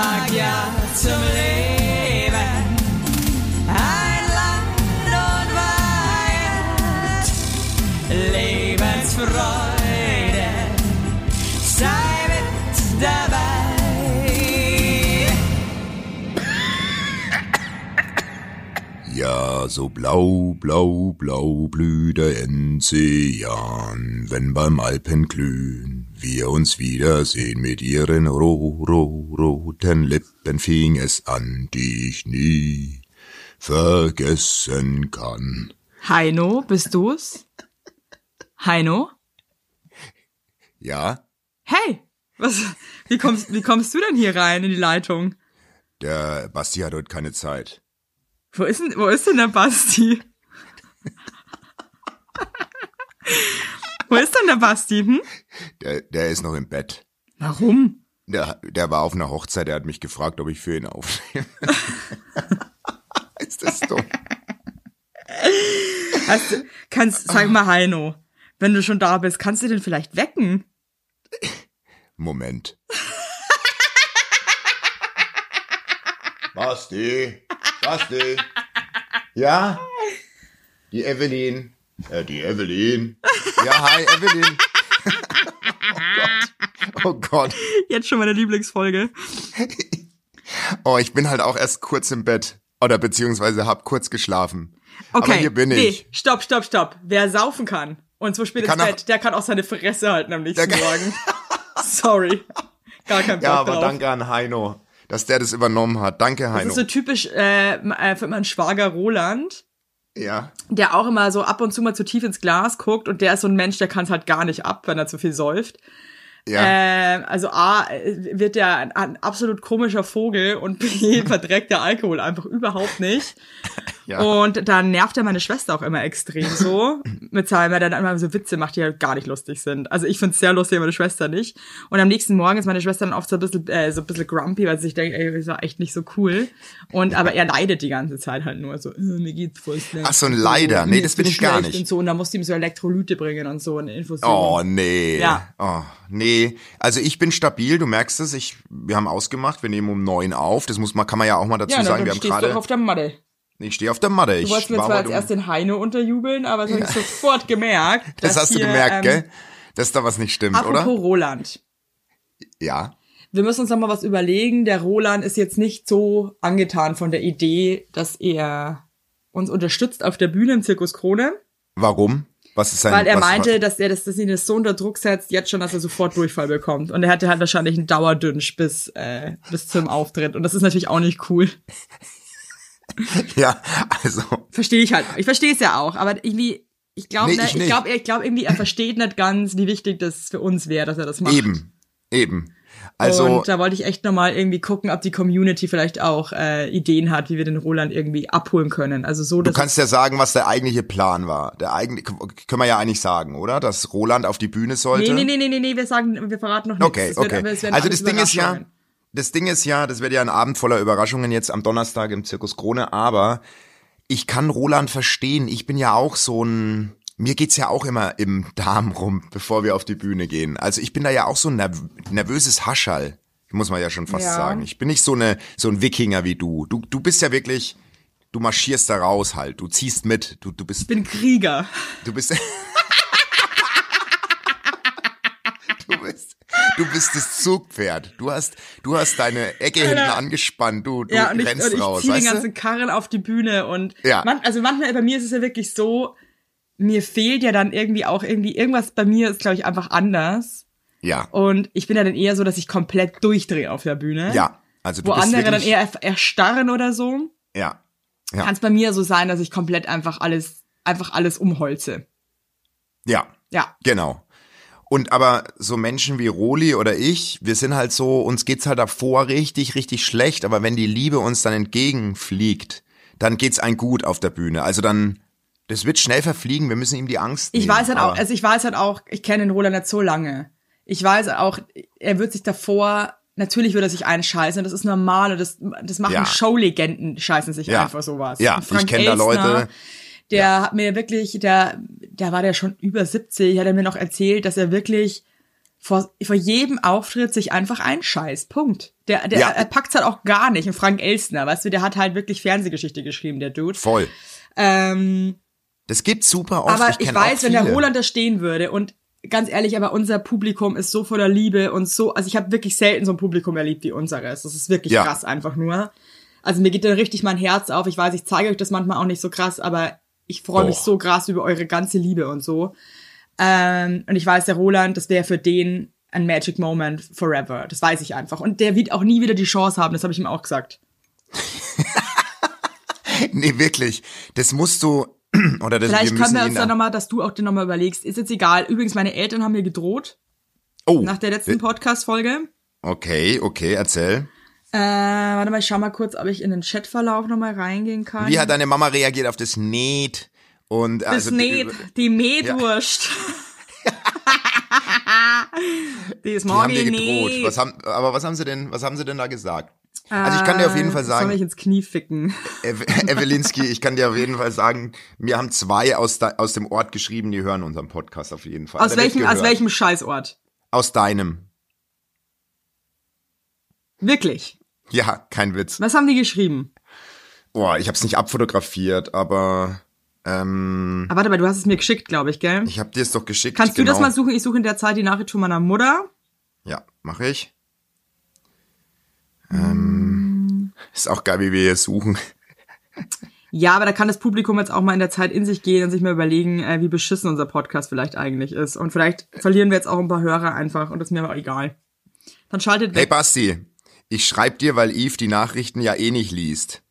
sag ja zum Leben. Ja, so blau, blau, blau blüht der Enzian, wenn beim Alpenglühen wir uns wiedersehen mit ihren ro, ro, roten Lippen fing es an, die ich nie vergessen kann. Heino, bist du's? Heino? Ja, Hey, was, wie kommst, wie kommst du denn hier rein in die Leitung? der Basti hat heute keine Zeit. Wo ist denn, wo ist denn der Basti? wo ist denn der Basti, hm? Der, der ist noch im Bett. Warum? Der, der war auf einer Hochzeit, der hat mich gefragt, ob ich für ihn aufnehme. ist das dumm? Hast du, kannst, sag mal Heino, wenn du schon da bist, kannst du den vielleicht wecken? Moment. Basti, Basti. Ja? Die Evelyn. Äh, die Evelyn. Ja, hi, Evelyn. oh Gott. Oh Gott. Jetzt schon meine Lieblingsfolge. Oh, ich bin halt auch erst kurz im Bett. Oder beziehungsweise hab kurz geschlafen. Okay. Aber hier bin nee, ich. stopp, stopp, stopp. Wer saufen kann und so spät ins Bett, der kann auch seine Fresse halten am nächsten Morgen. Sorry. Gar kein Bock Ja, aber drauf. danke an Heino, dass der das übernommen hat. Danke, Das Heino. ist so typisch äh, äh, für meinen Schwager Roland, ja. der auch immer so ab und zu mal zu tief ins Glas guckt und der ist so ein Mensch, der kann es halt gar nicht ab, wenn er zu viel säuft. Ja. Ähm, also A, äh, wird der ein, ein absolut komischer Vogel und B, verträgt der Alkohol einfach überhaupt nicht. Ja. Und dann nervt er meine Schwester auch immer extrem so, mit seinem, weil er dann immer so Witze macht, die halt gar nicht lustig sind. Also ich find's sehr lustig, meine Schwester nicht. Und am nächsten Morgen ist meine Schwester dann oft so ein bisschen, äh, so ein bisschen grumpy, weil sie sich denkt, ey, das war echt nicht so cool. Und, aber er leidet die ganze Zeit halt nur so, äh, mir geht's voll schlecht. Ach so, ein Leider. Nee, das bin ich gar nicht. Und so, und dann musste ihm so Elektrolyte bringen und so eine Infusion. Oh, nee. Ja. Oh, nee. Also ich bin stabil, du merkst es. Ich, wir haben ausgemacht, wir nehmen um neun auf. Das muss man, kann man ja auch mal dazu ja, sagen. Wir haben du gerade. auf der Matte. Ich stehe auf der Matte. Du Ich wolltest mir war zwar als erst den Heino unterjubeln, aber das habe ich sofort gemerkt. Das hast du hier, gemerkt, ähm, gell? Dass da was nicht stimmt, Apropos oder? Roland. Ja. Wir müssen uns noch mal was überlegen. Der Roland ist jetzt nicht so angetan von der Idee, dass er uns unterstützt auf der Bühne im Zirkus Krone, Warum? Was ist sein weil er was, meinte, dass er das, dass ihn das so unter Druck setzt, jetzt schon, dass er sofort Durchfall bekommt. Und er hatte halt wahrscheinlich einen Dauerdünsch bis, äh, bis zum Auftritt. Und das ist natürlich auch nicht cool. Ja, also. Verstehe ich halt. Ich verstehe es ja auch, aber irgendwie, ich glaube, Nee, ne, ich ich, glaube, ich glaube irgendwie, er versteht nicht ganz, wie wichtig das für uns wäre, dass er das macht. Eben. Eben. Also. und da wollte ich echt nochmal irgendwie gucken, ob die Community vielleicht auch äh, Ideen hat, wie wir den Roland irgendwie abholen können. Also so, Du kannst ja sagen, was der eigentliche Plan war. Der eigentliche, können wir ja eigentlich sagen, oder? Dass Roland auf die Bühne sollte. Nee, nee, nee, nee, nee, wir sagen, wir verraten noch nichts. Okay, wird- okay. werden Also das Ding ist ja. Das Ding ist ja, das wird ja ein Abend voller Überraschungen jetzt am Donnerstag im Zirkus Krone, aber ich kann Roland verstehen. Ich bin ja auch so ein, mir geht's ja auch immer im Darm rum, bevor wir auf die Bühne gehen. Also ich bin da ja auch so ein nerv nervöses Haschall, muss man ja schon fast Ja. sagen. Ich bin nicht so eine, so ein Wikinger wie du. Du, du bist ja wirklich, du marschierst da raus halt. Du ziehst mit. Du, du bist, Ich bin Krieger. Du bist. du bist. Du bist das Zugpferd. Du hast, du hast deine Ecke hinten angespannt. Du, du Ja, und ich, rennst und ich raus. ziehe den ganzen? Karren auf die Bühne und Ja. man, also manchmal bei mir ist es ja wirklich so, mir fehlt ja dann irgendwie auch irgendwie, irgendwas bei mir ist, glaube ich, einfach anders. Ja. Und ich bin ja dann eher so, dass ich komplett durchdrehe auf der Bühne. Ja. Also du Wo andere dann eher erstarren oder so. Ja. Ja. Kann es bei mir so sein, dass ich komplett einfach alles, einfach alles umholze. Ja. Ja. Genau. Und aber so Menschen wie Roli oder ich, wir sind halt so, uns geht's halt davor richtig, richtig schlecht, aber wenn die Liebe uns dann entgegenfliegt, dann geht's ein gut auf der Bühne. Also dann, das wird schnell verfliegen, wir müssen ihm die Angst Ich nehmen. weiß halt auch, also ich weiß halt auch, ich kenne den Roland nicht so lange. Ich weiß auch, er wird sich davor, natürlich wird er sich einscheißen, das ist normal und das, das machen Ja. Showlegenden, scheißen sich Ja. einfach sowas. Ja, ich Frank kenn da Leute- Der hat mir wirklich, der, der war der schon über 70, hat er mir noch erzählt, dass er wirklich vor, vor jedem Auftritt sich einfach einscheißt. Punkt. Der, der, Ja. er packt's halt auch gar nicht. Und Frank Elstner, weißt du, der hat halt wirklich Fernsehgeschichte geschrieben, der Dude. Voll. Ähm, Das geht super oft. aber ich, auch weiß, wenn der. Roland da stehen würde und ganz ehrlich, aber unser Publikum ist so voller Liebe und so, also ich habe wirklich selten so ein Publikum erlebt wie unseres. Das ist wirklich Ja. krass einfach nur. Also mir geht da richtig mein Herz auf. Ich weiß, ich zeige euch das manchmal auch nicht so krass, aber ich freue mich so krass über eure ganze Liebe und so. Ähm, und ich weiß, der Roland, das wäre für den ein Magic Moment forever. Das weiß ich einfach. Und der wird auch nie wieder die Chance haben, das habe ich ihm auch gesagt. Nee, wirklich. Das musst du, oder das, Vielleicht können wir uns dann nochmal, dass du auch dir nochmal überlegst. Ist jetzt egal. Übrigens, meine Eltern haben mir gedroht Oh, nach der letzten Podcast-Folge. okay, okay, erzähl. Äh, warte mal, ich schau mal kurz, ob ich in den Chatverlauf nochmal reingehen kann. Wie hat deine Mama reagiert auf das Näht? Und das also, nicht, die Metwurst. die ist Die haben morgen dir gedroht. Was haben, aber was haben sie denn, was haben sie denn da gesagt? Also ich kann dir auf jeden Fall Äh, Soll mich sagen, ins Knie ficken. Ev Evelinski, ich kann dir auf jeden Fall sagen, mir haben zwei aus, de aus dem Ort geschrieben, die hören unseren Podcast auf jeden Fall. Aus welchem, aus welchem Scheißort? Aus deinem. Wirklich. Ja, kein Witz. Was haben die geschrieben? Boah, ich hab's nicht abfotografiert, aber ähm, Ah, warte mal, du hast es mir geschickt, glaube ich, gell? ich hab dir es doch geschickt. Kannst du genau. das mal suchen? Ich suche in der Zeit die Nachricht von meiner Mutter. Ja, mache ich. Ähm, ist auch geil, wie wir hier suchen. Ja, aber da kann das Publikum jetzt auch mal in der Zeit in sich gehen und sich mal überlegen, äh, wie beschissen unser Podcast vielleicht eigentlich ist. Und vielleicht verlieren wir jetzt auch ein paar Hörer einfach und das ist mir aber egal. Dann schaltet Hey weg. Basti, ich schreib dir, weil Eve die Nachrichten ja eh nicht liest.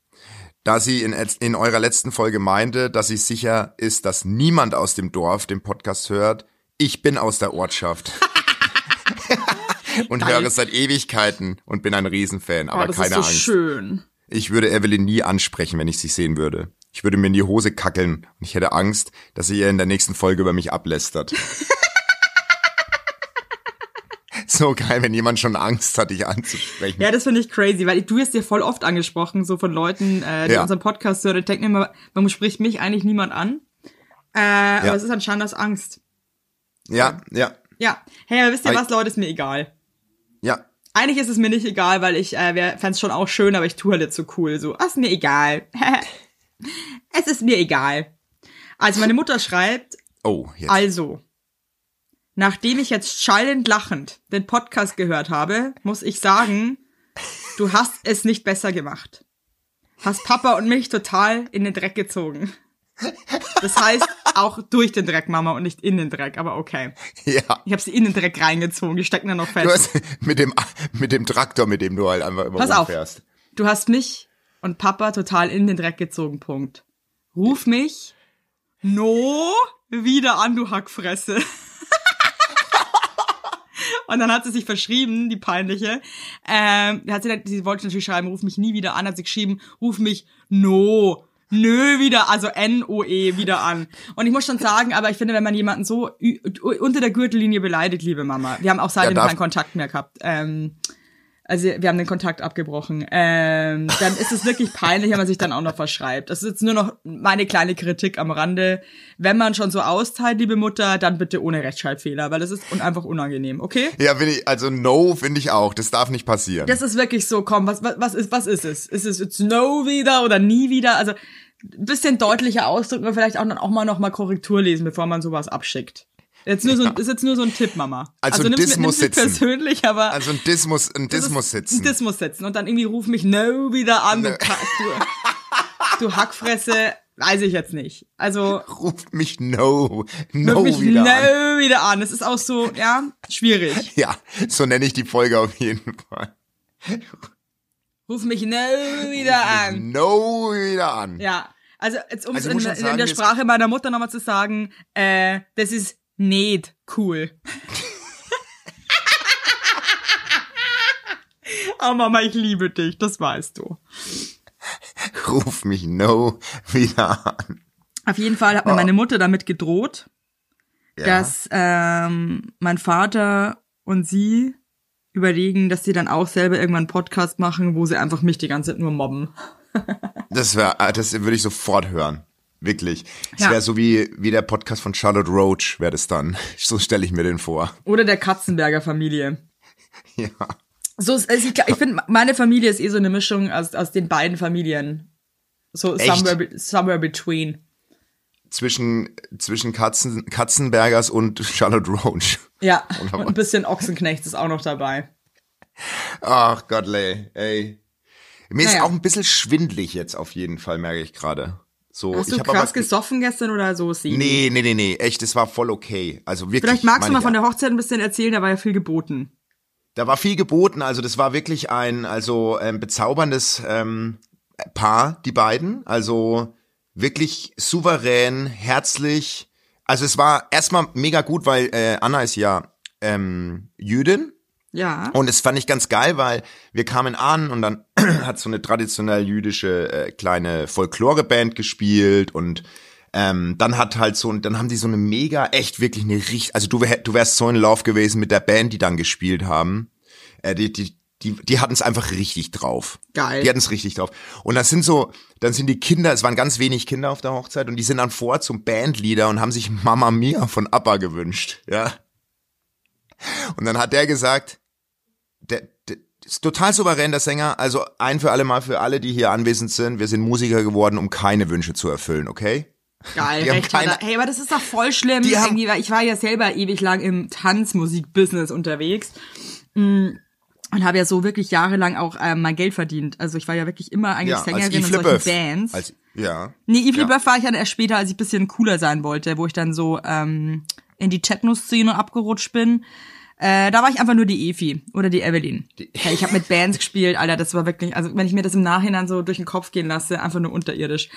Da sie in, in eurer letzten Folge meinte, dass sie sicher ist, dass niemand aus dem Dorf den Podcast hört. Ich bin aus der Ortschaft. und Geil. höre es seit Ewigkeiten und bin ein Riesenfan, oh, aber das keine ist so Angst. schön. Ich würde Evelyn nie ansprechen, wenn ich sie sehen würde. Ich würde mir in die Hose kackeln und ich hätte Angst, dass sie ihr in der nächsten Folge über mich ablästert. so geil, wenn jemand schon Angst hat, dich anzusprechen. Ja, das finde ich crazy, weil du wirst dir voll oft angesprochen, so von Leuten, äh, die Ja. unseren Podcast hören. Ich denke mir immer, warum spricht mich eigentlich niemand an? Äh, Aber es ist anscheinend aus Angst. Ja, ja, Ja. Hey, aber wisst ihr was, Leute, ist mir egal. ja. Eigentlich ist es mir nicht egal, weil ich äh, fände es schon auch schön, aber ich tue halt jetzt so cool. So, ah, ist mir egal. es ist mir egal. Also meine Mutter schreibt, Oh, jetzt. also, nachdem ich jetzt schallend lachend den Podcast gehört habe, muss ich sagen, du hast es nicht besser gemacht. Hast Papa und mich total in den Dreck gezogen. Das heißt, auch durch den Dreck, Mama, und nicht in den Dreck, aber okay. Ja. Ich habe sie in den Dreck reingezogen, die stecken da noch fest. Du hast mit dem, mit dem Traktor, mit dem du halt einfach immer Pass auf. rumfährst. Du hast mich und Papa total in den Dreck gezogen, Punkt. Ruf mich no wieder an, du Hackfresse. Und dann hat sie sich verschrieben, die peinliche. Ähm, hat sie, sie wollte natürlich schreiben, ruf mich nie wieder an, hat sie geschrieben, ruf mich no Nö, wieder, also N-O-E wieder an. Und ich muss schon sagen, aber ich finde, wenn man jemanden so unter der Gürtellinie beleidigt, liebe Mama, wir haben auch seitdem Ja, keinen Kontakt mehr gehabt. Ähm, also wir haben den Kontakt abgebrochen. Ähm, dann ist es wirklich peinlich, wenn man sich dann auch noch verschreibt. Das ist jetzt nur noch meine kleine Kritik am Rande. Wenn man schon so austeilt, liebe Mutter, dann bitte ohne Rechtschreibfehler, weil das ist un einfach unangenehm, okay? Ja, finde ich, also no finde ich auch. Das darf nicht passieren. Das ist wirklich so, komm, was, was, was ist, was ist es? Ist es jetzt no wieder oder nie wieder? Also ein bisschen deutlicher ausdrücken und vielleicht auch dann auch mal noch mal Korrektur lesen, bevor man sowas abschickt. Jetzt nur so, ein- ist jetzt nur so ein Tipp, Mama. Also nimm's muss nimm's mir sitzen. persönlich, aber also ein Diss muss, ein ist- muss sitzen. Das muss sitzen. Und dann irgendwie ruf mich no wieder an, du, Ka- du, du Hackfresse. Weiß ich jetzt nicht. Also, Ruf mich no, ruf no mich wieder no an. wieder an. Das ist auch so, ja, schwierig. Ja, so nenne ich die Folge auf jeden Fall. Ruf mich no wieder an. No wieder an. Ja. Also, jetzt, um Also es muss in, in, sagen, der Sprache meiner Mutter nochmal zu sagen, äh, das ist nicht cool. oh Mama, ich liebe dich, das weißt du. Ruf mich no wieder an. Auf jeden Fall hat mir Oh. meine Mutter damit gedroht, Ja. dass ähm, mein Vater und sie überlegen, dass sie dann auch selber irgendwann einen Podcast machen, wo sie einfach mich die ganze Zeit nur mobben. Das wäre, das würde ich sofort hören. Wirklich. Es Ja. wäre so wie, wie der Podcast von Charlotte Roach, wäre das dann. So stelle ich mir den vor. Oder der Katzenberger Familie. Ja. So, ist- also ich, ich finde, meine Familie ist eh so eine Mischung aus, aus den beiden Familien. So Echt? somewhere, somewhere between. Zwischen, zwischen Katzen, Katzenbergers und Charlotte Roach. Ja, und ein bisschen Ochsenknecht ist auch noch dabei. Ach Gott, ey. Mir ist Naja. auch ein bisschen schwindlig jetzt auf jeden Fall, merke ich gerade. So, Hast ich du hab krass aber, gesoffen gestern oder so? Semi? Nee, nee, nee, nee, echt, es war voll okay. Also wirklich. Vielleicht magst du mal ich von der Hochzeit ein bisschen erzählen, da war ja viel geboten. Da war viel geboten, also das war wirklich ein also ähm, bezauberndes ähm, Paar, die beiden. Also wirklich souverän, herzlich. Also es war erstmal mega gut, weil äh, Anna ist ja ähm, Jüdin Ja. und das fand ich ganz geil, weil wir kamen an und dann hat so eine traditionell jüdische äh, kleine Folkloreband gespielt und ähm, dann hat halt so, und dann haben die so eine mega, echt wirklich eine richtig, also du, wär, du wärst so in Love gewesen mit der Band, die dann gespielt haben. Äh, die, die, die, die hatten es einfach richtig drauf. Geil. Die hatten es richtig drauf. Und das sind so, dann sind die Kinder, es waren ganz wenig Kinder auf der Hochzeit und die sind dann vor zum Bandleader und haben sich Mama Mia von Abba gewünscht, ja. Und dann hat der gesagt, der, der ist total souverän, der Sänger. Also ein für alle Mal für alle, die hier anwesend sind. Wir sind Musiker geworden, um keine Wünsche zu erfüllen, okay? Geil, Die recht keine-. Hey, aber das ist doch voll schlimm. Die haben- ich war ja selber ewig lang im Tanzmusik-Business unterwegs. Mm, Und habe ja so wirklich jahrelang auch ähm, mein Geld verdient. Also ich war ja wirklich immer eigentlich Ja, Sängerin in solchen. Bands. Als, ja. Nee, Yves Ja. War ich dann erst später, als ich bisschen cooler sein wollte, wo ich dann so ähm, in die Techno-Szene abgerutscht bin. Äh, da war ich einfach nur die Efi oder die Evelyn. Hey, ich habe mit Bands gespielt, Alter, das war wirklich, also wenn ich mir das im Nachhinein so durch den Kopf gehen lasse, einfach nur unterirdisch.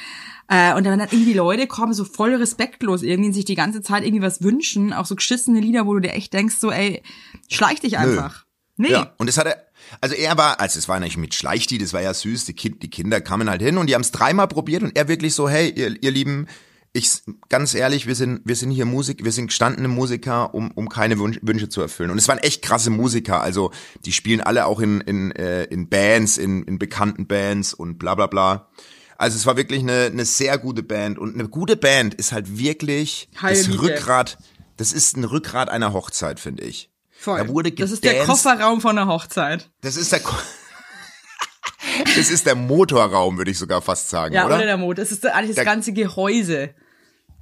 Äh, und dann dann irgendwie Leute kommen so voll respektlos irgendwie sich die ganze Zeit irgendwie was wünschen, auch so geschissene Lieder, wo du dir echt denkst, so ey, schleich dich einfach. Nee. Ja, und das hat er, also er war, also es war nicht mit Schleichti, das war ja süß, die, kind, die Kinder kamen halt hin und die haben es dreimal probiert und er wirklich so, hey, ihr, ihr Lieben, ich, ganz ehrlich, wir sind, wir sind hier Musik, wir sind gestandene Musiker, um, um keine Wunsch, Wünsche zu erfüllen. Und es waren echt krasse Musiker, also die spielen alle auch in, in, äh, in Bands, in, in bekannten Bands und bla bla bla. Also es war wirklich eine, eine sehr gute Band und eine gute Band ist halt wirklich Heil das Miete. Rückgrat, das ist ein Rückgrat einer Hochzeit, finde ich. Voll. Da wurde das ist der. Kofferraum von der Hochzeit. Das ist der Ko Das ist der Motorraum, würde ich sogar fast sagen, Ja, oder, oder? der Mond. Das ist eigentlich das ganze Gehäuse.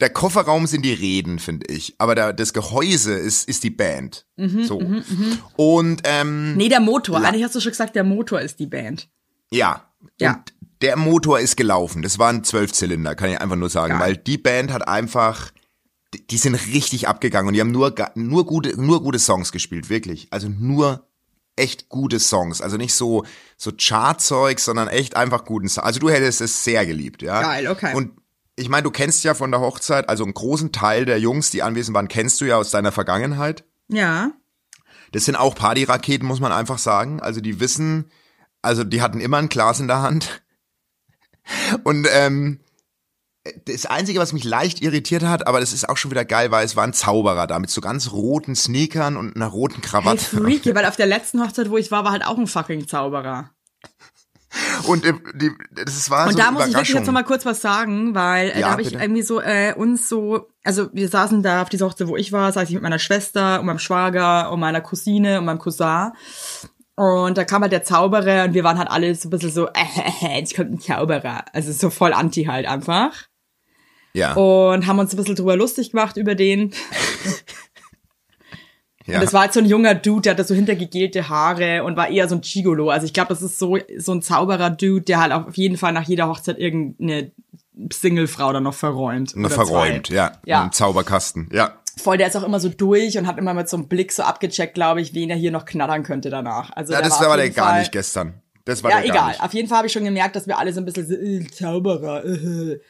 Der Kofferraum sind die Reden, finde ich. Aber der, das Gehäuse ist, ist die Band. Mhm, so. Und ähm, Nee, der Motor. Eigentlich hast du schon gesagt, der Motor ist die Band. ja. Ja. Und der Motor ist gelaufen. Das waren Zwölfzylinder, kann ich einfach nur sagen. Geil. Weil die Band hat einfach, die, sind richtig abgegangen und die haben nur, nur gute, nur gute Songs gespielt, wirklich. Also nur echt gute Songs. Also nicht so, so Chartzeug, sondern echt einfach guten Songs. Also du hättest es sehr geliebt, ja. Geil, okay. Und ich meine, du kennst ja von der Hochzeit, also einen großen Teil der Jungs, die anwesend waren, kennst du ja aus deiner Vergangenheit. Ja. Das sind auch Partyraketen, muss man einfach sagen. Also die wissen, also die hatten immer ein Glas in der Hand. Und ähm, das Einzige, was mich leicht irritiert hat, aber das ist auch schon wieder geil, war, es war ein Zauberer da mit so ganz roten Sneakern und einer roten Hey, Krawatte. freaky, weil auf der letzten Hochzeit, wo ich war, war halt auch ein fucking Zauberer. Und äh, die, das war Und so da muss ich wirklich jetzt noch mal kurz was sagen, weil äh, Ja, da habe ich irgendwie so äh, uns so, also wir saßen da auf dieser Hochzeit, wo ich war, saß ich mit meiner Schwester und meinem Schwager und meiner Cousine und meinem Cousin. Und da kam halt der Zauberer und wir waren halt alle so ein bisschen so, äh, jetzt kommt ein Zauberer. Also so voll anti halt einfach. ja, Und haben uns ein bisschen drüber lustig gemacht über den. ja. Und das war halt so ein junger Dude, der hatte so hintergegelte Haare und war eher so ein Gigolo. Also ich glaube, das ist so, so ein Zauberer-Dude, der halt auf jeden Fall nach jeder Hochzeit irgendeine Singlefrau dann noch verräumt. Oder verräumt, zwei. ja. Ja. Ein Zauberkasten, ja. Voll, der ist auch immer so durch und hat immer mit so einem Blick so abgecheckt, glaube ich, wen er hier noch knattern könnte danach. Also Ja, das war war der gar Fall- nicht gestern. Das war Ja, der gar egal. nicht. Auf jeden Fall habe ich schon gemerkt, dass wir alle so ein bisschen so, äh, Zauberer. Äh.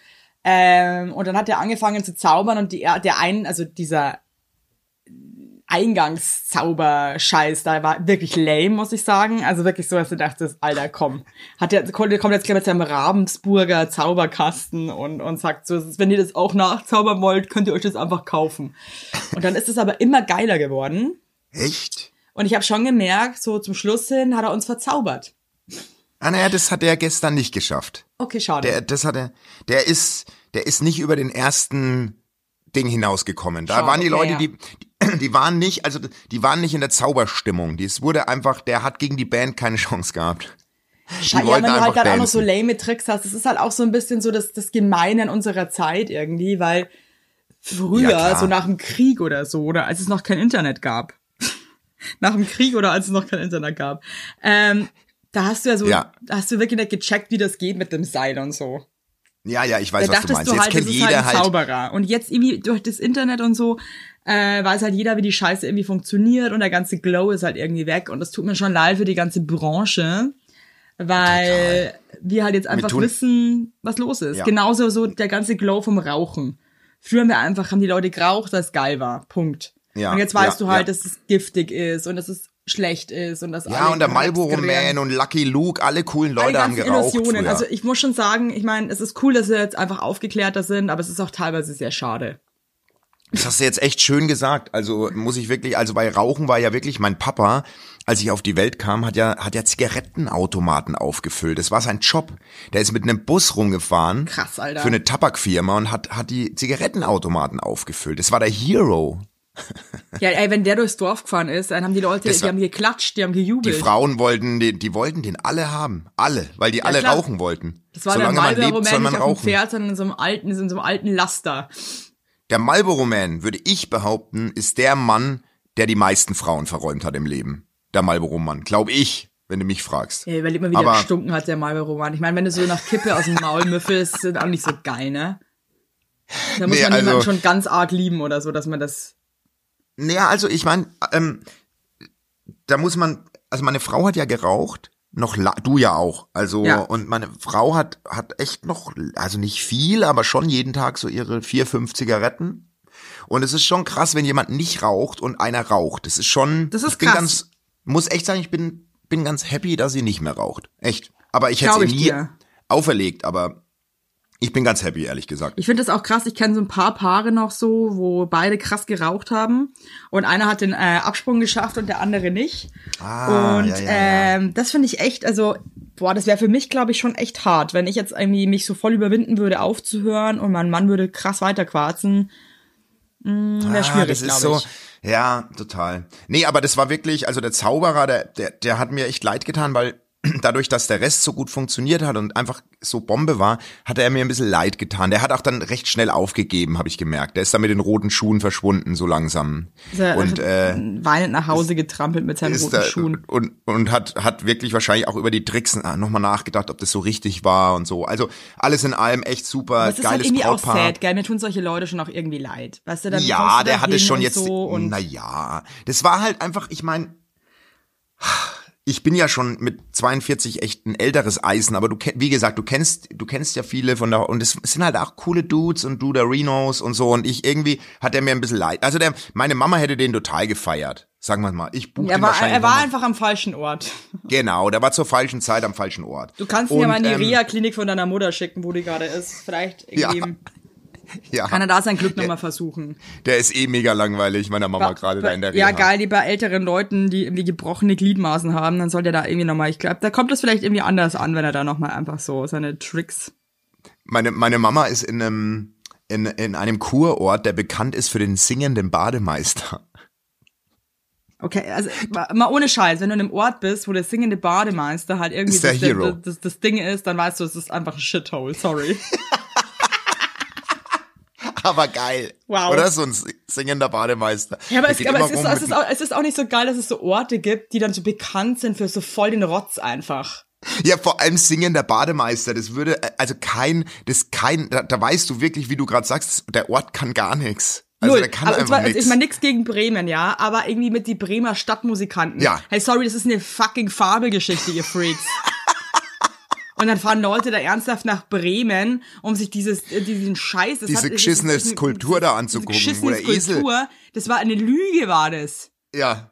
Ähm, und dann hat er angefangen zu zaubern und die, der ein, also dieser Eingangszauber-Scheiß, da war wirklich lame, muss ich sagen. Also wirklich so, dass du dachtest, Alter, komm. Hat der, kommt jetzt gleich mit seinem Ravensburger Zauberkasten und, und sagt so, wenn ihr das auch nachzaubern wollt, könnt ihr euch das einfach kaufen. Und dann ist es aber immer geiler geworden. Echt? Und ich habe schon gemerkt, so zum Schluss hin hat er uns verzaubert. Ah, naja, das hat er gestern nicht geschafft. Okay, schade. Der, das hat er, der ist, der ist nicht über den ersten Ding hinausgekommen. Da Schau, waren die Leute, ja. die, die waren nicht, also die waren nicht in der Zauberstimmung. Es wurde einfach, der hat gegen die Band keine Chance gehabt. Scheiße, ja, wenn du halt gerade auch noch so lame Tricks hast, das ist halt auch so ein bisschen so das, das Gemeine in unserer Zeit irgendwie, weil früher, Ja, so nach dem Krieg oder so, oder als es noch kein Internet gab, nach dem Krieg oder als es noch kein Internet gab, ähm, da hast du ja so, Ja. da hast du wirklich nicht gecheckt, wie das geht mit dem Seil und so. Ja, ja, ich weiß, Da was du meinst. du Jetzt halt, kennt jeder halt ein halt, Zauberer. Und jetzt irgendwie durch das Internet und so, äh, weiß halt jeder, wie die Scheiße irgendwie funktioniert und der ganze Glow ist halt irgendwie weg. Und das tut mir schon leid für die ganze Branche, weil wir halt jetzt einfach wissen, was los ist. Ja. Genauso so der ganze Glow vom Rauchen. Früher haben wir einfach, haben die Leute geraucht, weil es geil war. Punkt. Ja, und jetzt weißt ja, du halt, ja. dass es giftig ist und dass es schlecht ist und dass ja, alle und der Marlboro Man und Lucky Luke, alle coolen alle Leute haben ganzen geraucht Illusionen. früher. Also ich muss schon sagen, ich meine, es ist cool, dass wir jetzt einfach aufgeklärter sind, aber es ist auch teilweise sehr schade. Das hast du jetzt echt schön gesagt. Also muss ich wirklich, also bei Rauchen war ja wirklich mein Papa, als ich auf die Welt kam, hat ja, hat ja Zigarettenautomaten aufgefüllt. Das war sein Job. Der ist mit einem Bus rumgefahren. Krass, Alter. Für eine Tabakfirma und hat, hat die Zigarettenautomaten aufgefüllt. Das war der Hero. Ja, ey, wenn der durchs Dorf gefahren ist, dann haben die Leute, Das die haben geklatscht, die haben Die gejubelt. Frauen wollten den, die wollten den alle haben. Alle. Weil die alle klar. rauchen wollten. das war Solange der Marlboro Man nicht auf dem. Pferd, sondern in so einem alten, in so einem alten Laster. Der Marlboro Man, würde ich behaupten, ist der Mann, der die meisten Frauen verräumt hat im Leben. Der Marlboro Mann. Glaube ich, wenn du mich fragst. Ja, überleg mal, wie Aber- der gestunken hat, der Marlboro Man. Ich meine, wenn du so nach Kippe aus dem Maul müffelst, sind auch nicht so geil, ne? Da muss Nee, man jemanden also- schon ganz arg lieben oder so, dass man das. Naja, also ich meine, ähm, da muss man, also meine Frau hat ja geraucht, noch du ja auch. Also Ja. und meine Frau hat hat echt noch, also nicht viel, aber schon jeden Tag so ihre vier, fünf Zigaretten. Und es ist schon krass, wenn jemand nicht raucht und einer raucht. Das ist schon. Das ist ich bin krass. ganz, muss echt sagen, ich bin bin ganz happy, dass sie nicht mehr raucht. Echt. Aber ich hätte ihr nie dir. auferlegt. Aber ich bin ganz happy, ehrlich gesagt. Ich finde das auch krass. Ich kenne so ein paar Paare noch so, wo beide krass geraucht haben. Und einer hat den äh, Absprung geschafft und der andere nicht. Ah, und ja, ja, ja. Ähm, das finde ich echt, also, boah, das wäre für mich, glaube ich, schon echt hart, wenn ich jetzt irgendwie mich so voll überwinden würde, aufzuhören und mein Mann würde krass weiterquarzen. Wäre Ah, schwierig, das ist glaube so, ich. ja, total. Nee, aber das war wirklich, also der Zauberer, der, der, der hat mir echt leid getan, weil dadurch, dass der Rest so gut funktioniert hat und einfach so Bombe war, hat er mir ein bisschen leid getan. Der hat auch dann recht schnell aufgegeben, habe ich gemerkt. Der ist dann mit den roten Schuhen verschwunden, so langsam. Er und äh, weinend nach Hause getrampelt mit seinen roten da, Schuhen. und und hat hat wirklich wahrscheinlich auch über die Tricks nochmal nachgedacht, ob das so richtig war und so. Also alles in allem echt super, Aber es ist halt geiles irgendwie auch Brautpaar. sad, gell? Mir tun solche Leute schon auch irgendwie leid. Weißt du, dann Ja, der hatte schon jetzt, So und na ja, das war halt einfach, ich meine, ich bin ja schon mit 42 echt ein älteres Eisen, aber du wie gesagt, du kennst, du kennst ja viele von da und es sind halt auch coole Dudes und Duderinos und so und ich irgendwie hat er mir ein bisschen leid. Also der, meine Mama hätte den total gefeiert, sagen wir mal. Ich buche er den war, wahrscheinlich er war einfach am falschen Ort. Genau, der war zur falschen Zeit am falschen Ort. Du kannst ihn ja mal in die ähm, Reha-Klinik von deiner Mutter schicken, wo die gerade ist. Vielleicht irgendwie Ja, kann er da sein Glück nochmal versuchen. der ist eh mega langweilig, meiner Mama gerade da in der Reha. Ja, geil, die bei älteren Leuten, die irgendwie gebrochene Gliedmaßen haben, dann soll der da irgendwie nochmal, ich glaube, da kommt das vielleicht irgendwie anders an, wenn er da nochmal einfach so seine Tricks. Meine, meine Mama ist in einem, in, in einem Kurort, der bekannt ist für den singenden Bademeister. Okay, also mal ohne Scheiß, wenn du in einem Ort bist, wo der singende Bademeister halt irgendwie das. Das, das, das Ding ist, dann weißt du, es ist einfach ein Shithole, sorry. Aber geil. Wow. Oder so ein singender Bademeister. Ja, aber, es, aber es, ist, es, ist auch, es ist auch nicht so geil, dass es so Orte gibt, die dann so bekannt sind für so voll den Rotz einfach. Ja, vor allem singender Bademeister, das würde, äh, also kein, das kein, da, da weißt du wirklich, wie du gerade sagst, der Ort kann gar nichts. Also Null. der kann aber einfach zwar, nichts. ich meine nichts gegen Bremen, ja, aber irgendwie mit die Bremer Stadtmusikanten. Ja. Hey, sorry, das ist eine fucking Fabelgeschichte, ihr Freaks. Und dann fahren Leute da ernsthaft nach Bremen, um sich dieses, äh, diesen Scheiß, das Diese hat, geschissene das Skulptur da anzugucken, wo der Esel- das war eine Lüge, war das. ja.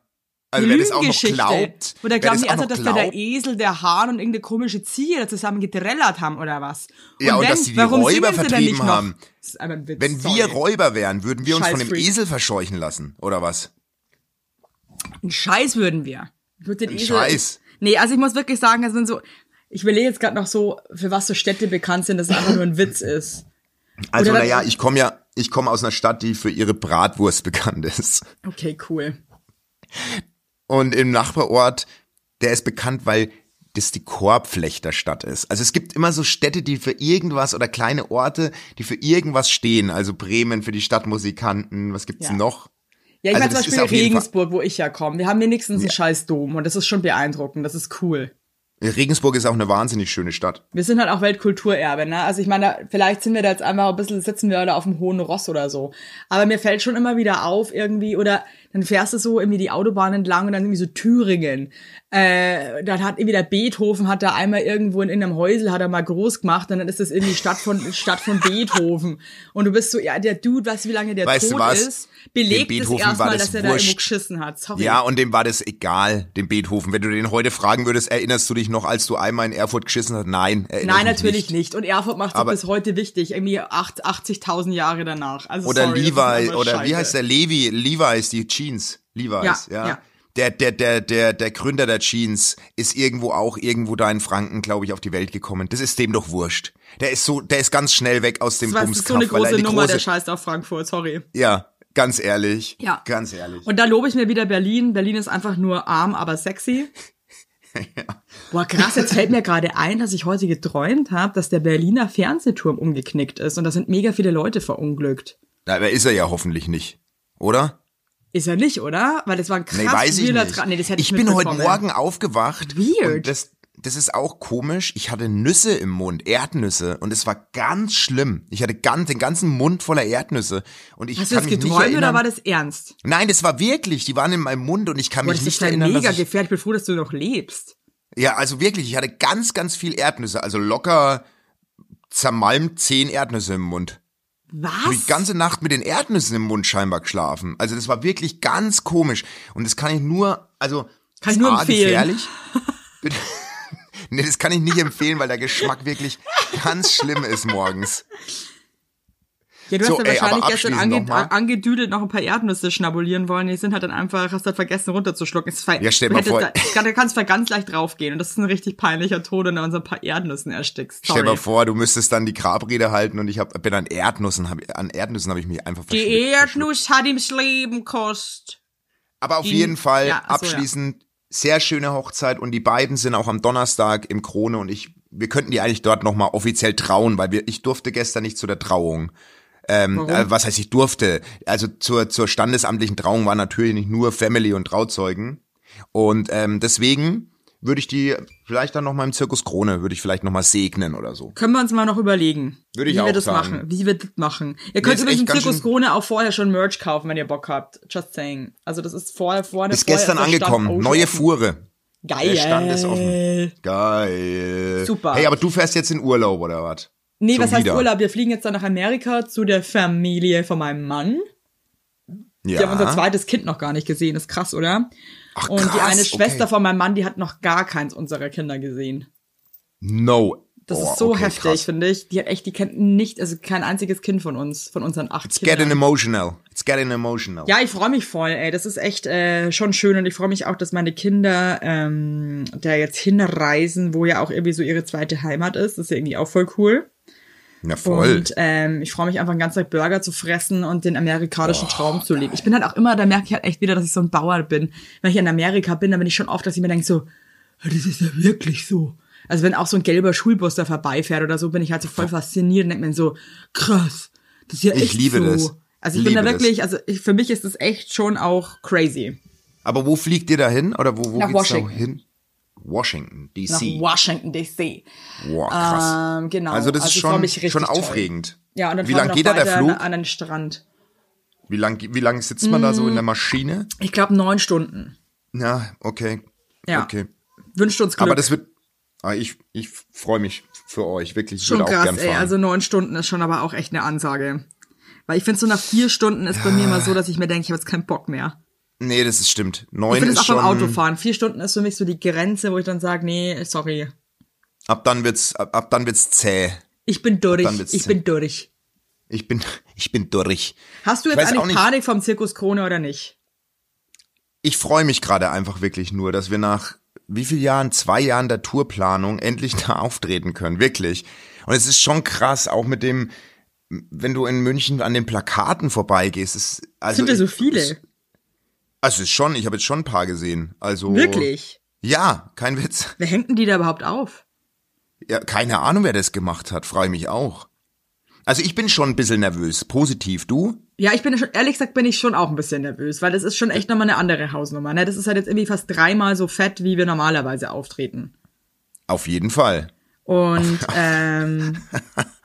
Also wer das auch noch glaubt, Oder glauben das die also, noch dass da der Esel, der Hahn und irgendeine komische Ziege da zusammen gedrellert haben oder was? Ja, und wenn, dass die die warum Räuber sie vertrieben haben. Das Witz, wenn sorry. wir Räuber wären, würden wir uns von dem Scheißfreak. Esel verscheuchen lassen, oder was? Ein Scheiß würden wir. Ich würd den Ein Esel, Scheiß. Nee, also ich muss wirklich sagen, es sind so, ich überlege jetzt gerade noch so, für was so Städte bekannt sind, dass es einfach nur ein Witz ist. Also naja, ich komme ja, ich komme aus einer Stadt, die für ihre Bratwurst bekannt ist. Okay, cool. Und im Nachbarort, der ist bekannt, weil das die Korbflechterstadt ist. Also es gibt immer so Städte, die für irgendwas oder kleine Orte, die für irgendwas stehen. Also Bremen für die Stadtmusikanten. Was gibt's Ja. noch? Ja, ich Also meine zum Beispiel Regensburg, wo ich ja komme. Wir haben wenigstens einen scheiß Dom und das ist schon beeindruckend. Das ist cool. Regensburg ist auch eine wahnsinnig schöne Stadt. Wir sind halt auch Weltkulturerbe, ne? Also ich meine, vielleicht sind wir da jetzt einfach ein bisschen, sitzen wir da auf dem hohen Ross oder so. Aber mir fällt schon immer wieder auf irgendwie, oder dann fährst du so irgendwie die Autobahn entlang und dann irgendwie so Thüringen. Äh, dann hat irgendwie der Beethoven hat da einmal irgendwo in irgendeinem Häusel hat er mal groß gemacht und dann ist das irgendwie Stadt von, Stadt von Beethoven. Und du bist so, ja, der Dude, weißt du, wie lange der Weißt du tot was? ist? Belegt Dem es Beethoven erstmal, das dass er da irgendwo wurscht. geschissen hat. Sorry. Ja, und dem war das egal, dem Beethoven. Wenn du den heute fragen würdest, erinnerst du dich noch, als du einmal in Erfurt geschissen hast? Nein, Nein, natürlich nicht. Und Erfurt macht es bis heute wichtig, irgendwie acht- 80.000 Jahre danach. Also Oder sorry, ist Levi, oder wie scheiße. heißt der? Levi, Levi's, die Jeans. Levi's, Ja, ja. ja. Der, der, der, der, der Gründer der Jeans ist irgendwo auch irgendwo da in Franken, glaube ich, auf die Welt gekommen. Das ist dem doch wurscht. Der ist so, der ist ganz schnell weg aus dem war- das ist so eine Bumskampf, große in die Nummer, der große, scheißt auf Frankfurt, sorry. ja, ganz ehrlich. Ja. Ganz ehrlich. Und da lobe ich mir wieder Berlin. Berlin ist einfach nur arm, aber sexy. Boah, krass, jetzt fällt mir gerade ein, dass ich heute geträumt habe, dass der Berliner Fernsehturm umgeknickt ist und da sind mega viele Leute verunglückt. Aber ist er ja hoffentlich nicht, oder? Ist er nicht, oder? Weil das war ein krass Nee, weiß ich nicht. Nee, das hätte ich ich bin heute. Morgen aufgewacht. Weird. Und das, das ist auch komisch. Ich hatte Nüsse im Mund, Erdnüsse. Und es war ganz schlimm. Ich hatte ganz, den ganzen Mund voller Erdnüsse. Und ich Hast du kann das mich nicht geträumt erinnern. oder war das ernst? Nein, das war wirklich. Die waren in meinem Mund und ich kann Boah, mich das nicht ist erinnern. mega ich, gefährlich. Ich bin froh, dass du noch lebst. ja, also wirklich. Ich hatte ganz, ganz viel Erdnüsse. Also locker zermalmt zehn Erdnüsse im Mund. Was? die ganze Nacht mit den Erdnüssen im Mund scheinbar geschlafen. Also das war wirklich ganz komisch. Und das kann ich nur, also Kann ich nur A, empfehlen. gefährlich. Nee, das kann ich nicht empfehlen, weil der Geschmack wirklich ganz schlimm ist morgens. Ja, du So, hast ja ey, wahrscheinlich gestern abschließend ange noch angedüdelt noch ein paar Erdnüsse schnabulieren wollen. Die sind halt dann einfach, hast du vergessen runterzuschlucken. Es Ja, stell mal vor- Da, da kannst du ganz leicht draufgehen und das ist ein richtig peinlicher Tod, wenn du an so ein paar Erdnüssen erstickst. Stell Sorry. dir mal vor, du müsstest dann die Grabrede halten und ich hab, bin an Erdnüssen, hab, an Erdnüssen habe ich mich einfach Die verschluckt. Erdnuss hat ihm das Leben kost. Aber auf die- jeden Fall Ja, ach so, ja. abschließend sehr schöne Hochzeit und die beiden sind auch am Donnerstag im Krone und ich, wir könnten die eigentlich dort nochmal offiziell trauen, weil wir, ich durfte gestern nicht zu der Trauung. Ähm, äh, was heißt ich durfte? Also zur, zur standesamtlichen Trauung waren natürlich nicht nur Family und Trauzeugen. Und ähm, deswegen würde ich die vielleicht dann nochmal im Zirkus Krone, würde ich vielleicht nochmal segnen oder so. Können wir uns mal noch überlegen, Würde ich wie auch wir das sagen. machen. Wie wir das machen. Ihr könnt übrigens im Zirkus Krone auch vorher schon Merch kaufen, wenn ihr Bock habt. Just saying. Also das ist vorher, vorher, Ist vorher gestern angekommen. Neue. Fuhre. Geil. Der Stand ist offen. Geil. Super. Hey, aber du fährst jetzt in Urlaub oder was? Nee, Schon was heißt wieder. Urlaub? Wir fliegen jetzt dann nach Amerika zu der Familie von meinem Mann. Ja. Die haben unser zweites Kind noch gar nicht gesehen. Ist krass, oder? Ach, Und die eine Schwester okay. von meinem Mann, die hat noch gar keins unserer Kinder gesehen. No. Das Oh, ist so okay, heftig, finde ich. Die hat echt, die kennt nicht, also kein einziges Kind von uns, von unseren acht It's Kindern. getting emotional. It's getting emotional. Ja, ich freue mich voll, ey. Das ist echt äh, schon schön und ich freue mich auch, dass meine Kinder ähm, da jetzt hinreisen, wo ja auch irgendwie so ihre zweite Heimat ist. Das ist ja irgendwie auch voll cool. Ja, voll. Und ähm, ich freue mich einfach, den ganzen Tag Burger zu fressen und den amerikanischen Traum zu leben. Ich bin halt auch immer, da merke ich halt echt wieder, dass ich so ein Bauer bin. Wenn ich in Amerika bin, dann bin ich schon oft, dass ich mir denke so, "Ja, das ist ja wirklich so. Also wenn auch so ein gelber Schulbus da vorbeifährt oder so, bin ich halt so voll fasziniert und denke mir so, krass, das ist ja Ich echt liebe so. das. Also ich bin da Liebe wirklich, also ich, für mich ist das echt schon auch crazy. Aber wo fliegt ihr da hin? Oder wo, wo Nach geht's Washington. da hin? Washington, Nach D.C. Washington D.C. Wow, krass. Ähm, genau. Also das ist freu schon, schon toll. aufregend. Ja, und dann Wie fahren lang wir geht da der Flug? An den Strand. Wie lang, wie lang sitzt man da so in der Maschine? Ich glaube neun Stunden. Ja, okay. Ja. Okay. Wünscht uns Glück. Aber das wird, ah, ich, ich freue mich für euch, wirklich. Ich schon würde krass, ey. Also neun Stunden ist schon aber auch echt eine Ansage. Weil ich finde, so nach vier Stunden ist bei mir mal so, dass ich mir denke, ich habe jetzt keinen Bock mehr. Nee, das ist stimmt. Neun ist es auch schon, beim Autofahren. Vier Stunden ist für mich so die Grenze, wo ich dann sage, nee, sorry. ab dann wird's, ab, ab dann wird's zäh. Ich bin durch. Ich zäh. bin durch. Ich bin, ich bin durch. Hast du jetzt nicht- Panik vom Zirkus Krone oder nicht? Ich freue mich gerade einfach wirklich nur, dass wir nach wie viel Jahren, zwei Jahren der Tourplanung endlich da auftreten können, wirklich. Und es ist schon krass, auch mit dem, wenn du in München an den Plakaten vorbeigehst, ist also Sind da so viele? Also ist schon, ich habe jetzt schon ein paar gesehen. Also Wirklich? Ja, kein Witz. Wer hängt denn die da überhaupt auf? Ja, keine Ahnung, wer das gemacht hat, frage ich mich auch. Also ich bin schon ein bisschen nervös. Positiv, du? Ja, ich bin schon, ehrlich gesagt, bin ich schon auch ein bisschen nervös, weil das ist schon echt nochmal eine andere Hausnummer. Ne? Das ist halt jetzt irgendwie fast dreimal so fett, wie wir normalerweise auftreten. Auf jeden Fall. Und ähm,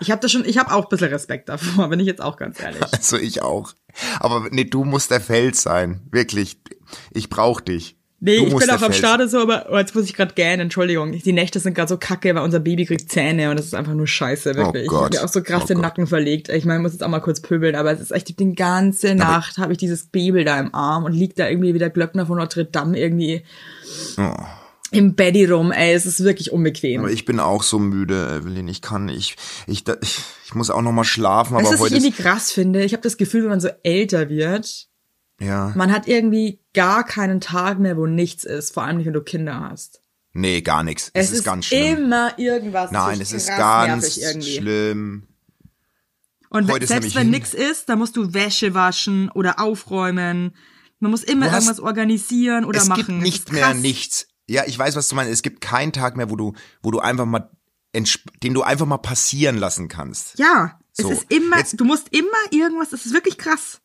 ich habe da schon, ich habe auch ein bisschen Respekt davor, bin ich jetzt auch ganz ehrlich. Also ich auch. Aber nee, du musst der Fels sein. Wirklich. Ich brauch dich. Nee, du ich bin auch am Start so, aber oh, jetzt muss ich gerade gähnen, Entschuldigung. Die Nächte sind gerade so kacke, weil unser Baby kriegt Zähne und das ist einfach nur scheiße, wirklich. Oh Gott. Ich habe mir auch so krass Oh den Gott. Nacken verlegt. Ich meine, ich muss jetzt auch mal kurz pöbeln, aber es ist echt die ganze Nacht habe ich dieses Baby da im Arm und liegt da irgendwie wie der Glöckner von Notre Dame irgendwie Oh. Im Betty rum, ey, es ist wirklich unbequem. Aber ich bin auch so müde, Evelyn. Ich kann, ich, ich, ich, ich muss auch noch mal schlafen. Weißt Aber was ich irgendwie ist, krass finde? Ich habe das Gefühl, wenn man so älter wird, ja, man hat irgendwie gar keinen Tag mehr, wo nichts ist, vor allem nicht, wenn du Kinder hast. nee, gar nichts. Es, ist, ganz schlimm. immer irgendwas. Nein, es ist ganz schlimm. Und Heute ist selbst wenn nix ist, dann musst du Wäsche waschen oder aufräumen. Man muss immer irgendwas organisieren oder es machen. gibt Das nicht ist mehr nichts. Ja, ich weiß, was du meinst. Es gibt keinen Tag mehr, wo du, wo du einfach mal, den du einfach mal passieren lassen kannst. Ja, So, es ist immer, jetzt- du musst immer irgendwas, das ist wirklich krass.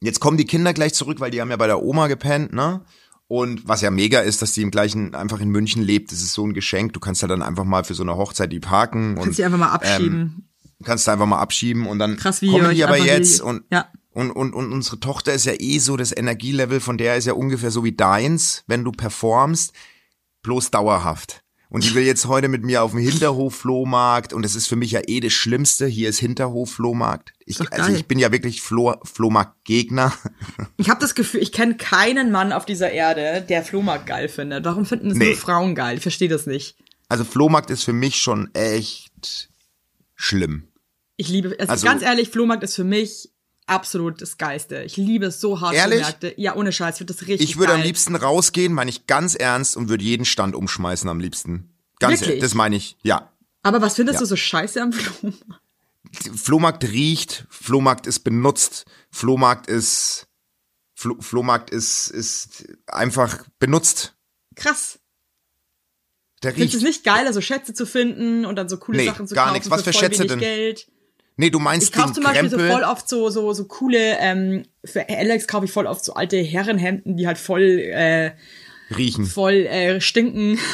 Jetzt kommen die Kinder gleich zurück, weil die haben ja bei der Oma gepennt, ne? Und was ja mega ist, dass die im gleichen, einfach in München lebt, das ist so ein Geschenk. Du kannst ja dann einfach mal für so eine Hochzeit die parken und Kannst dich einfach mal abschieben. kannst du einfach mal abschieben und dann Krass, wie kommen die aber einfach die- jetzt und, Ja. Und, und, und unsere Tochter ist ja eh so, das Energielevel von der ist ja ungefähr so wie deins, wenn du performst, bloß dauerhaft. Und die will jetzt heute mit mir auf dem Hinterhof-Flohmarkt und das ist für mich ja eh das Schlimmste. Hier ist Hinterhof-Flohmarkt. Ich, also ich bin ja wirklich Floh, Flohmarkt-Gegner. Ich habe das Gefühl, ich kenne keinen Mann auf dieser Erde, der Flohmarkt geil findet. Warum finden das Nee. nur Frauen geil? Ich verstehe das nicht. Also Flohmarkt ist für mich schon echt schlimm. Ich liebe, also, Also- ganz ehrlich, Flohmarkt ist für mich absolut das Geilste. Ich liebe es so hart Ehrlich? Märkte. Ja, ohne Scheiß, finde das richtig Ich würde geil. am liebsten rausgehen, meine ich ganz ernst und würde jeden Stand umschmeißen am liebsten. Ganz Wirklich? ehrlich, das meine ich, ja. Aber was findest Ja. du so scheiße am Flohmarkt? Flohmarkt riecht, Flohmarkt ist benutzt, Flohmarkt ist, Flo, Flohmarkt ist, ist einfach benutzt. Krass. Der Findest du es riecht. nicht geil, also Schätze zu finden und dann so coole Nee, Sachen zu gar kaufen nichts. Was für voll Schätze denn? Geld? Nee, du Ich meinst kaufe den zum Beispiel so voll oft so, so, so coole, ähm, für Alex kaufe ich voll oft so alte Herrenhemden, die halt voll, äh, riechen. voll äh, stinken.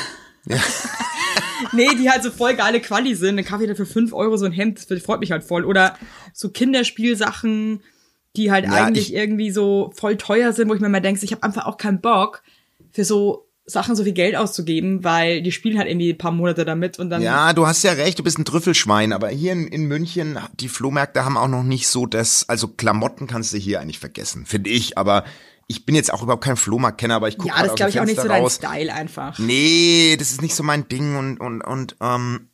nee, die halt so voll geile Quali sind. Dann kaufe ich dafür 5 Euro so ein Hemd, das freut mich halt voll. Oder so Kinderspielsachen, die halt Ja, eigentlich ich- irgendwie so voll teuer sind, wo ich mir mal denke, ich habe einfach auch keinen Bock für so Sachen so viel Geld auszugeben, weil die spielen halt irgendwie ein paar Monate damit und dann Ja, du hast ja recht, du bist ein Trüffelschwein, aber hier in, in München, die Flohmärkte haben auch noch nicht so das, also Klamotten kannst du hier eigentlich vergessen, finde ich, aber ich bin jetzt auch überhaupt kein Flohmarktkenner, aber ich gucke ja, das glaube ich auch nicht so raus. dein Style einfach. Nee, das ist nicht so mein Ding und, und, und ähm,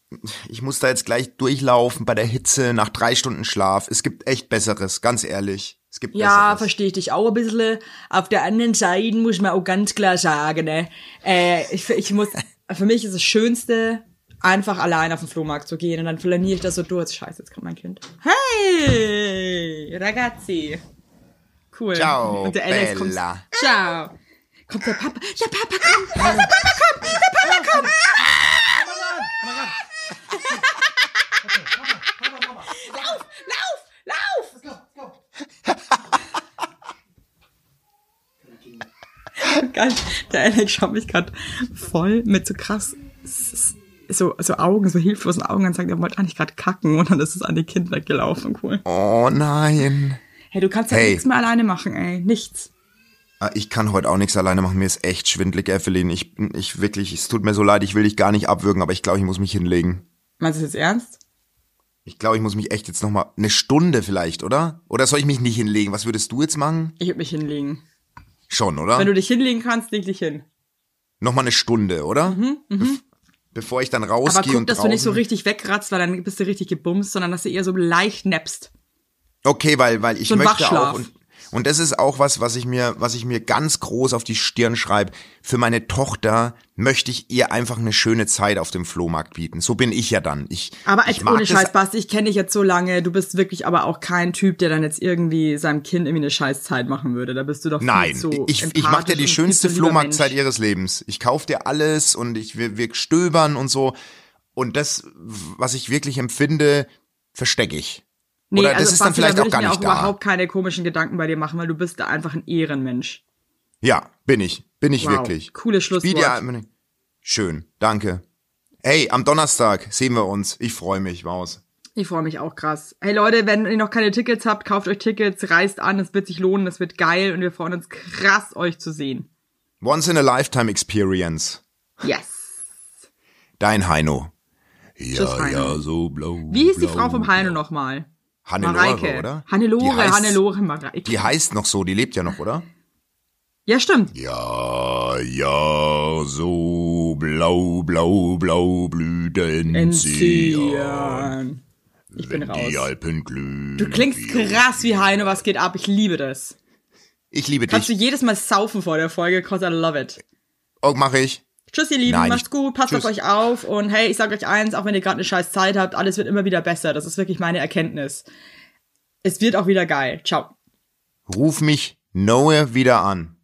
ich muss da jetzt gleich durchlaufen bei der Hitze nach drei Stunden Schlaf. Es gibt echt Besseres, ganz ehrlich. Es gibt Ja, verstehe ich dich auch ein bisschen. Auf der anderen Seite muss man auch ganz klar sagen, ne, äh, ich, ich muss, für mich ist das Schönste, einfach allein auf den Flohmarkt zu gehen und dann flaniere ich das so durch. Scheiße, jetzt kommt mein Kind. Hey, ragazzi. Cool. Ciao, und der Alex kommt. Bella. Ciao. Kommt der Papa. Ja, Papa, komm. Der Papa kommt. Der Papa kommt. Lauf, lauf, lauf. Geil. Der Alex schaut mich gerade voll mit so krass so, so Augen, so hilflosen Augen und sagt, er wollte eigentlich gerade kacken und dann ist es an die Kinder weggelaufen. Cool. Oh nein. Hey, du kannst ja Hey. nichts mehr alleine machen, ey. Nichts. Ah, Ich kann heute auch nichts alleine machen. Mir ist echt schwindelig, Evelyn. Ich, ich wirklich, es tut mir so leid, ich will dich gar nicht abwürgen, aber ich glaube, ich muss mich hinlegen. Meinst du das jetzt ernst? Ich glaube, ich muss mich echt jetzt noch mal eine Stunde vielleicht, oder? Oder soll ich mich nicht hinlegen? Was würdest du jetzt machen? Ich würde mich hinlegen. Schon, oder? Wenn du dich hinlegen kannst, leg dich hin. noch mal eine Stunde, oder? Bef bevor ich dann Aber rausgehe guck, und dass du nicht so draußen- richtig wegratzt, weil dann bist du richtig gebumst, sondern dass du eher so leicht nappst. Okay, weil weil ich So möchte auch und Und das ist auch was, was ich mir, was ich mir ganz groß auf die Stirn schreibe. Für meine Tochter möchte ich ihr einfach eine schöne Zeit auf dem Flohmarkt bieten. So bin ich ja dann. Ich, Aber ich ohne Scheiß, Basti, ich kenne dich jetzt so lange, du bist wirklich aber auch kein Typ, der dann jetzt irgendwie seinem Kind irgendwie eine Scheißzeit machen würde. Da bist du doch Nein, zu ich, ich mache dir die schönste Flohmarktzeit ihres Lebens. Ich kauf dir alles und ich, wir, wir stöbern und so. Und das, was ich wirklich empfinde, verstecke ich. Nee, Oder das also ist dann Basti, vielleicht da auch gar ich mir nicht auch da. überhaupt keine komischen Gedanken bei dir machen, weil du bist da einfach ein Ehrenmensch. Ja, bin ich. Bin ich Wow, wirklich. cooles Schlusswort. dir- Schön, danke. Hey, am Donnerstag sehen wir uns. Ich freue mich, Maus. Ich freue mich auch krass. Hey Leute, wenn ihr noch keine Tickets habt, kauft euch Tickets, reist an, es wird sich lohnen, es wird geil und wir freuen uns krass, euch zu sehen. Once in a lifetime experience. Yes. Dein Heino. Tschüss, Ja, Heino. ja, so blau. Wie hieß die blau, Frau vom Heino nochmal? Hannelore, Mareike. oder? Hannelore, die heißt, Hannelore, Mareike. Die heißt noch so, die lebt ja noch, oder? ja, stimmt. Ja, ja, so blau, blau, blau Blüten Enzian. Ich bin raus. die Alpen glühen. Du klingst krass wie Heino, was geht ab? Ich liebe das. Ich liebe Kannst du dich. jedes Mal saufen vor der Folge, cause I love it. Oh, mach ich. Tschüss, ihr Lieben, Nein, macht's gut, passt Tschüss. auf euch auf und hey, ich sag euch eins, auch wenn ihr gerade eine scheiß Zeit habt, alles wird immer wieder besser. Das ist wirklich meine Erkenntnis. Es wird auch wieder geil. Ciao. Ruf mich Noah wieder an.